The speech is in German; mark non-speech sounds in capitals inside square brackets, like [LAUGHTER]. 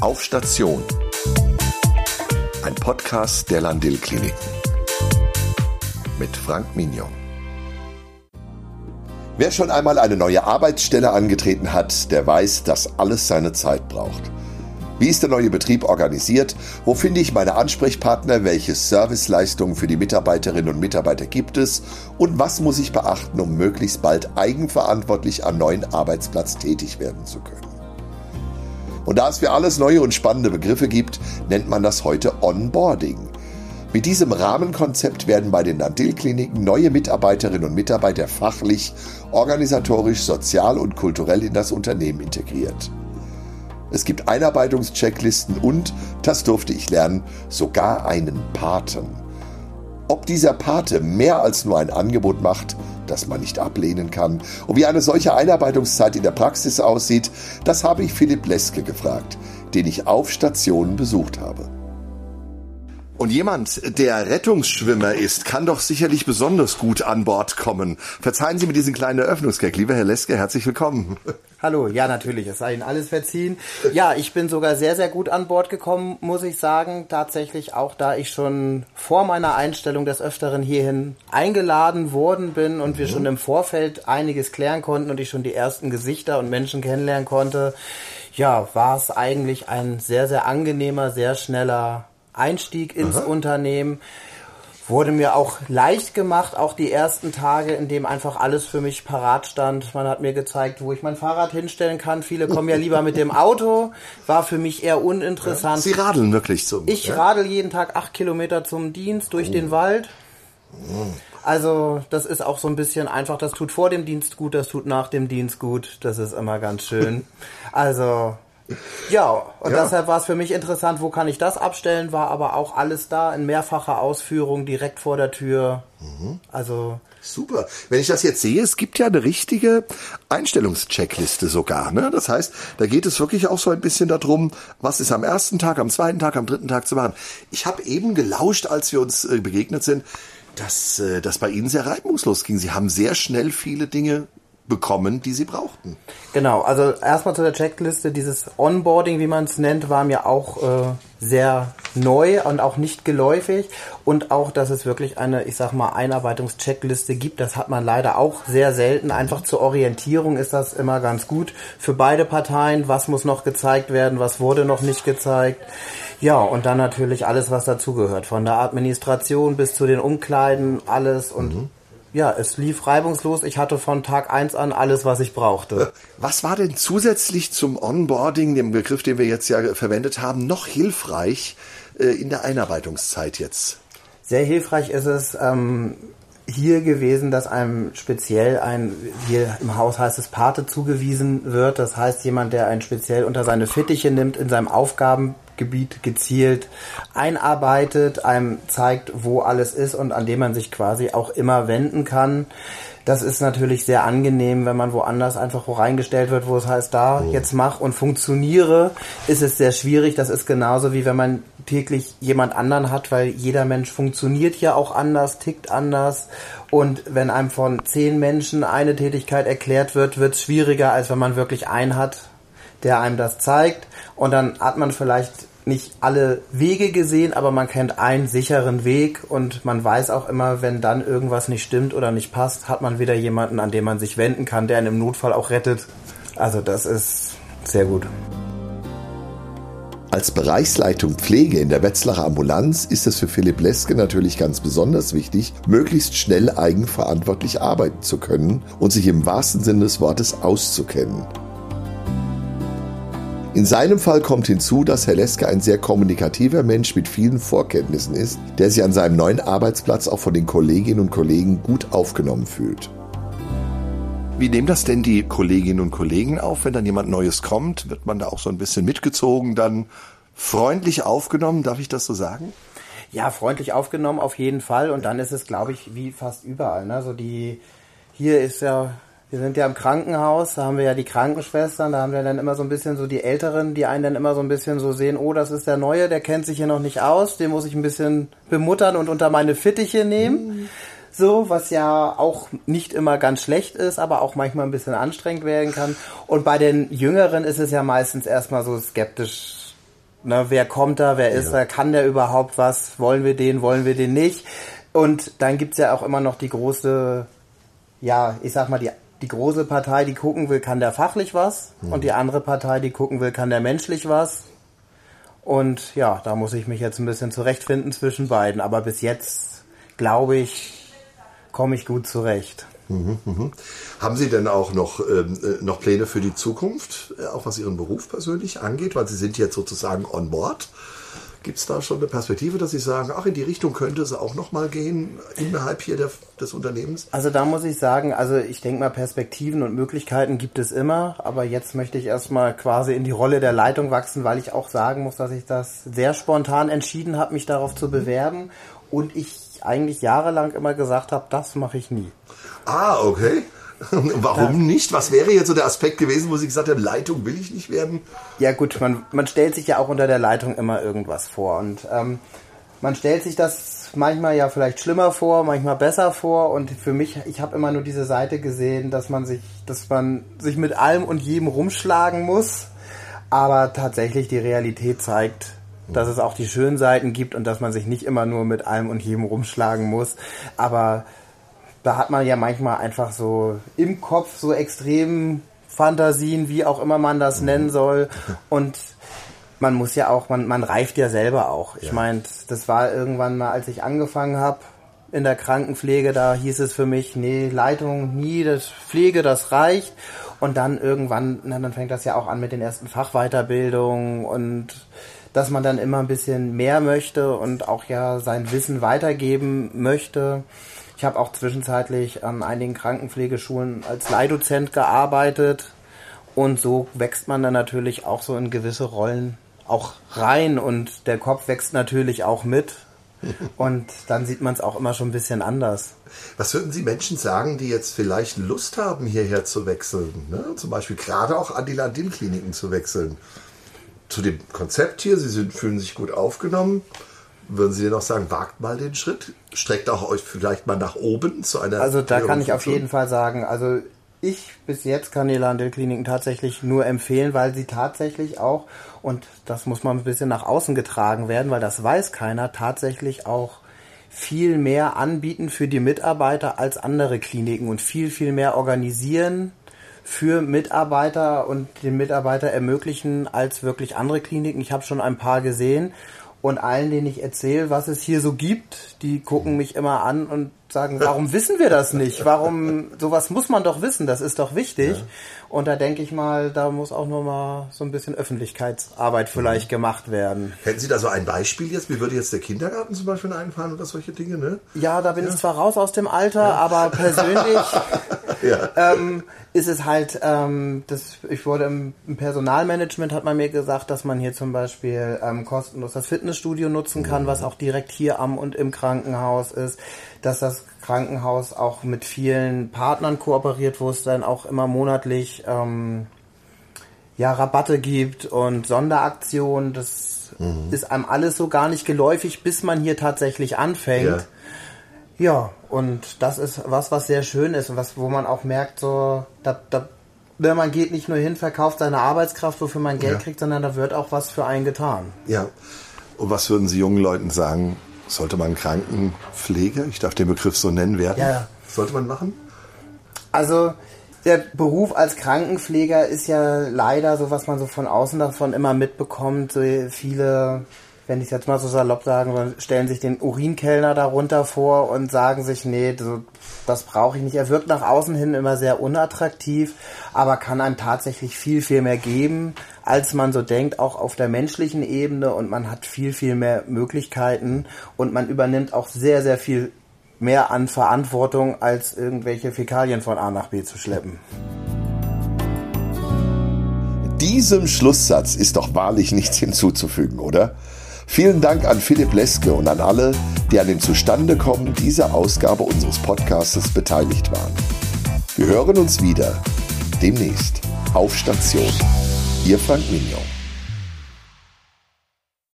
Auf Station. Ein Podcast der Landil Kliniken. Mit Frank Mignon. Wer schon einmal eine neue Arbeitsstelle angetreten hat, der weiß, dass alles seine Zeit braucht. Wie ist der neue Betrieb organisiert? Wo finde ich meine Ansprechpartner? Welche Serviceleistungen für die Mitarbeiterinnen und Mitarbeiter gibt es? Und was muss ich beachten, um möglichst bald eigenverantwortlich am neuen Arbeitsplatz tätig werden zu können? Und da es für alles neue und spannende Begriffe gibt, nennt man das heute Onboarding. Mit diesem Rahmenkonzept werden bei den Nandil-Kliniken neue Mitarbeiterinnen und Mitarbeiter fachlich, organisatorisch, sozial und kulturell in das Unternehmen integriert. Es gibt Einarbeitungschecklisten und, das durfte ich lernen, sogar einen Paten. Ob dieser Pate mehr als nur ein Angebot macht, das man nicht ablehnen kann, und wie eine solche Einarbeitungszeit in der Praxis aussieht, das habe ich Philipp Leske gefragt, den ich auf Stationen besucht habe. Und jemand, der Rettungsschwimmer ist, kann doch sicherlich besonders gut an Bord kommen. Verzeihen Sie mir diesen kleinen Eröffnungsgag. Lieber Herr Leske, herzlich willkommen. Hallo, ja natürlich, es sei Ihnen alles verziehen. Ja, ich bin sogar sehr, sehr gut an Bord gekommen, muss ich sagen. Tatsächlich auch, da ich schon vor meiner Einstellung des Öfteren hierhin eingeladen worden bin und mhm. wir schon im Vorfeld einiges klären konnten und ich schon die ersten Gesichter und Menschen kennenlernen konnte. Ja, war es eigentlich ein sehr, sehr angenehmer, sehr schneller Einstieg ins Aha. Unternehmen. Wurde mir auch leicht gemacht, auch die ersten Tage, in dem einfach alles für mich parat stand. Man hat mir gezeigt, wo ich mein Fahrrad hinstellen kann. Viele kommen ja lieber mit dem Auto. War für mich eher uninteressant. Sie radeln wirklich zum. Ich ja? radel jeden Tag acht Kilometer zum Dienst durch oh. den Wald. Also das ist auch so ein bisschen einfach, das tut vor dem Dienst gut, das tut nach dem Dienst gut, das ist immer ganz schön. [LAUGHS] Also ja, und ja. deshalb war es für mich interessant, wo kann ich das abstellen, war aber auch alles da in mehrfacher Ausführung direkt vor der Tür. Mhm. Also Super. Wenn ich das jetzt sehe, es gibt ja eine richtige Einstellungscheckliste sogar. Ne? Das heißt, da geht es wirklich auch so ein bisschen darum, was ist am ersten Tag, am zweiten Tag, am dritten Tag zu machen. Ich habe eben gelauscht, als wir uns äh, begegnet sind, dass äh, das bei Ihnen sehr reibungslos ging. Sie haben sehr schnell viele Dinge bekommen, die sie brauchten. Genau, also erstmal zu der Checkliste, dieses Onboarding, wie man es nennt, war mir auch äh, sehr neu und auch nicht geläufig und auch, dass es wirklich eine, ich sag mal, Einarbeitungscheckliste gibt, das hat man leider auch sehr selten. Einfach zur Orientierung ist das immer ganz gut für beide Parteien. Was muss noch gezeigt werden, was wurde noch nicht gezeigt. Ja, und dann natürlich alles, was dazugehört, von der Administration bis zu den Umkleiden, alles und mhm ja, es lief reibungslos. Ich hatte von Tag eins an alles, was ich brauchte. Was war denn zusätzlich zum Onboarding, dem Begriff, den wir jetzt ja verwendet haben, noch hilfreich äh, in der Einarbeitungszeit jetzt? Sehr hilfreich ist es, ähm, hier gewesen, dass einem speziell ein, hier im Haus heißt es Pate zugewiesen wird. Das heißt jemand, der einen speziell unter seine Fittiche nimmt, in seinem Aufgabengebiet gezielt einarbeitet, einem zeigt, wo alles ist und an dem man sich quasi auch immer wenden kann. Das ist natürlich sehr angenehm, wenn man woanders einfach wo reingestellt wird, wo es heißt, da oh. jetzt mach und funktioniere, ist es sehr schwierig. Das ist genauso wie wenn man täglich jemand anderen hat, weil jeder Mensch funktioniert ja auch anders, tickt anders. Und wenn einem von zehn Menschen eine Tätigkeit erklärt wird, wird es schwieriger, als wenn man wirklich einen hat, der einem das zeigt. Und dann hat man vielleicht nicht alle Wege gesehen, aber man kennt einen sicheren Weg und man weiß auch immer, wenn dann irgendwas nicht stimmt oder nicht passt, hat man wieder jemanden, an den man sich wenden kann, der einen im Notfall auch rettet. Also das ist sehr gut. Als Bereichsleitung Pflege in der Wetzlarer Ambulanz ist es für Philipp Leske natürlich ganz besonders wichtig, möglichst schnell eigenverantwortlich arbeiten zu können und sich im wahrsten Sinne des Wortes auszukennen. In seinem Fall kommt hinzu, dass Herr Leske ein sehr kommunikativer Mensch mit vielen Vorkenntnissen ist, der sich an seinem neuen Arbeitsplatz auch von den Kolleginnen und Kollegen gut aufgenommen fühlt. Wie nehmen das denn die Kolleginnen und Kollegen auf, wenn dann jemand Neues kommt? Wird man da auch so ein bisschen mitgezogen, dann freundlich aufgenommen? Darf ich das so sagen? Ja, freundlich aufgenommen auf jeden Fall. Und dann ist es, glaube ich, wie fast überall. Ne? So die, hier ist ja wir sind ja im Krankenhaus, da haben wir ja die Krankenschwestern, da haben wir dann immer so ein bisschen so die Älteren, die einen dann immer so ein bisschen so sehen, oh, das ist der Neue, der kennt sich hier noch nicht aus, den muss ich ein bisschen bemuttern und unter meine Fittiche nehmen. Mhm. So, was ja auch nicht immer ganz schlecht ist, aber auch manchmal ein bisschen anstrengend werden kann. Und bei den Jüngeren ist es ja meistens erstmal so skeptisch Ne, wer kommt da, wer ist da, kann der überhaupt was, wollen wir den, wollen wir den nicht? Und dann gibt's ja auch immer noch die große, ja, ich sag mal, die, die große Partei, die gucken will, kann der fachlich was? Mhm. Und die andere Partei, die gucken will, kann der menschlich was? Und ja, da muss ich mich jetzt ein bisschen zurechtfinden zwischen beiden. Aber bis jetzt, glaube ich, komme ich gut zurecht. Mhm, mh. Haben Sie denn auch noch, ähm, äh, noch Pläne für die Zukunft, äh, auch was Ihren Beruf persönlich angeht? Weil Sie sind jetzt sozusagen on board. Gibt es da schon eine Perspektive, dass Sie sagen, ach, in die Richtung könnte es auch nochmal gehen innerhalb hier der, des Unternehmens? Also da muss ich sagen, also ich denke mal, Perspektiven und Möglichkeiten gibt es immer, aber jetzt möchte ich erstmal quasi in die Rolle der Leitung wachsen, weil ich auch sagen muss, dass ich das sehr spontan entschieden habe, mich darauf zu bewerben und ich eigentlich jahrelang immer gesagt habe, das mache ich nie. Ah, okay. [LAUGHS] Warum ja. nicht? Was wäre jetzt so der Aspekt gewesen, wo Sie gesagt haben, Leitung will ich nicht werden? Ja gut, man, man stellt sich ja auch unter der Leitung immer irgendwas vor. Und ähm, man stellt sich das manchmal ja vielleicht schlimmer vor, manchmal besser vor. Und für mich, ich habe immer nur diese Seite gesehen, dass man sich, dass man sich mit allem und jedem rumschlagen muss. Aber tatsächlich die Realität zeigt, dass es auch die schönen Seiten gibt und dass man sich nicht immer nur mit allem und jedem rumschlagen muss. Aber da hat man ja manchmal einfach so im Kopf so extrem Fantasien, wie auch immer man das nennen soll. Und man muss ja auch, man, man reift ja selber auch. Ich ja. meine, das war irgendwann mal, als ich angefangen habe in der Krankenpflege, da hieß es für mich, nee, Leitung nie, das Pflege, das reicht. Und dann irgendwann, na, dann fängt das ja auch an mit den ersten Fachweiterbildungen und dass man dann immer ein bisschen mehr möchte und auch ja sein Wissen weitergeben möchte. Ich habe auch zwischenzeitlich an einigen Krankenpflegeschulen als Leihdozent gearbeitet und so wächst man dann natürlich auch so in gewisse Rollen auch rein und der Kopf wächst natürlich auch mit. [LAUGHS] Und dann sieht man es auch immer schon ein bisschen anders. Was würden Sie Menschen sagen, die jetzt vielleicht Lust haben, hierher zu wechseln? Ne? Zum Beispiel gerade auch an die Landin-Kliniken zu wechseln. Zu dem Konzept hier, Sie sind, fühlen sich gut aufgenommen. Würden Sie denn auch sagen, wagt mal den Schritt? Streckt auch euch vielleicht mal nach oben zu einer. Also da kann ich auf jeden Fall sagen, also ich bis jetzt kann die Landel-Kliniken tatsächlich nur empfehlen, weil sie tatsächlich auch, und das muss man ein bisschen nach außen getragen werden, weil das weiß keiner, tatsächlich auch viel mehr anbieten für die Mitarbeiter als andere Kliniken und viel, viel mehr organisieren für Mitarbeiter und den Mitarbeiter ermöglichen als wirklich andere Kliniken. Ich habe schon ein paar gesehen und allen, denen ich erzähle, was es hier so gibt, die gucken mich immer an und sagen, warum wissen wir das nicht? Warum, sowas muss man doch wissen, das ist doch wichtig. Ja. Und da denke ich mal, da muss auch noch mal so ein bisschen Öffentlichkeitsarbeit vielleicht mhm. gemacht werden. Hätten Sie da so ein Beispiel jetzt? Wie würde jetzt der Kindergarten zum Beispiel einfallen oder solche Dinge, ne? Ja, da bin ja. ich zwar raus aus dem Alter, ja. aber persönlich [LAUGHS] ähm, ist es halt, ähm, das, ich wurde im, im, Personalmanagement hat man mir gesagt, dass man hier zum Beispiel ähm, kostenlos das Fitnessstudio nutzen kann, mhm. was auch direkt hier am und im Krankenhaus ist dass das Krankenhaus auch mit vielen Partnern kooperiert, wo es dann auch immer monatlich ähm, ja, Rabatte gibt und Sonderaktionen. Das mhm. ist einem alles so gar nicht geläufig, bis man hier tatsächlich anfängt. Ja. Ja, und das ist was, was sehr schön ist und was, wo man auch merkt, so, da, da, man geht nicht nur hin, verkauft seine Arbeitskraft, wofür man Geld ja. kriegt, sondern da wird auch was für einen getan. Ja. Und was würden Sie jungen Leuten sagen, sollte man Krankenpflege, ich darf den Begriff so nennen, werden? Ja. Sollte man machen? Also der Beruf als Krankenpfleger ist ja leider so, was man so von außen davon immer mitbekommt. So viele, wenn ich jetzt mal so salopp sagen stellen sich den Urinkellner darunter vor und sagen sich, nee, das brauche ich nicht. Er wirkt nach außen hin immer sehr unattraktiv, aber kann einem tatsächlich viel, viel mehr geben als man so denkt, auch auf der menschlichen Ebene und man hat viel, viel mehr Möglichkeiten und man übernimmt auch sehr, sehr viel mehr an Verantwortung, als irgendwelche Fäkalien von A nach B zu schleppen. Diesem Schlusssatz ist doch wahrlich nichts hinzuzufügen, oder? Vielen Dank an Philipp Leske und an alle, die an dem Zustandekommen dieser Ausgabe unseres Podcasts beteiligt waren. Wir hören uns wieder demnächst auf Station. Ihr Frank Mignon.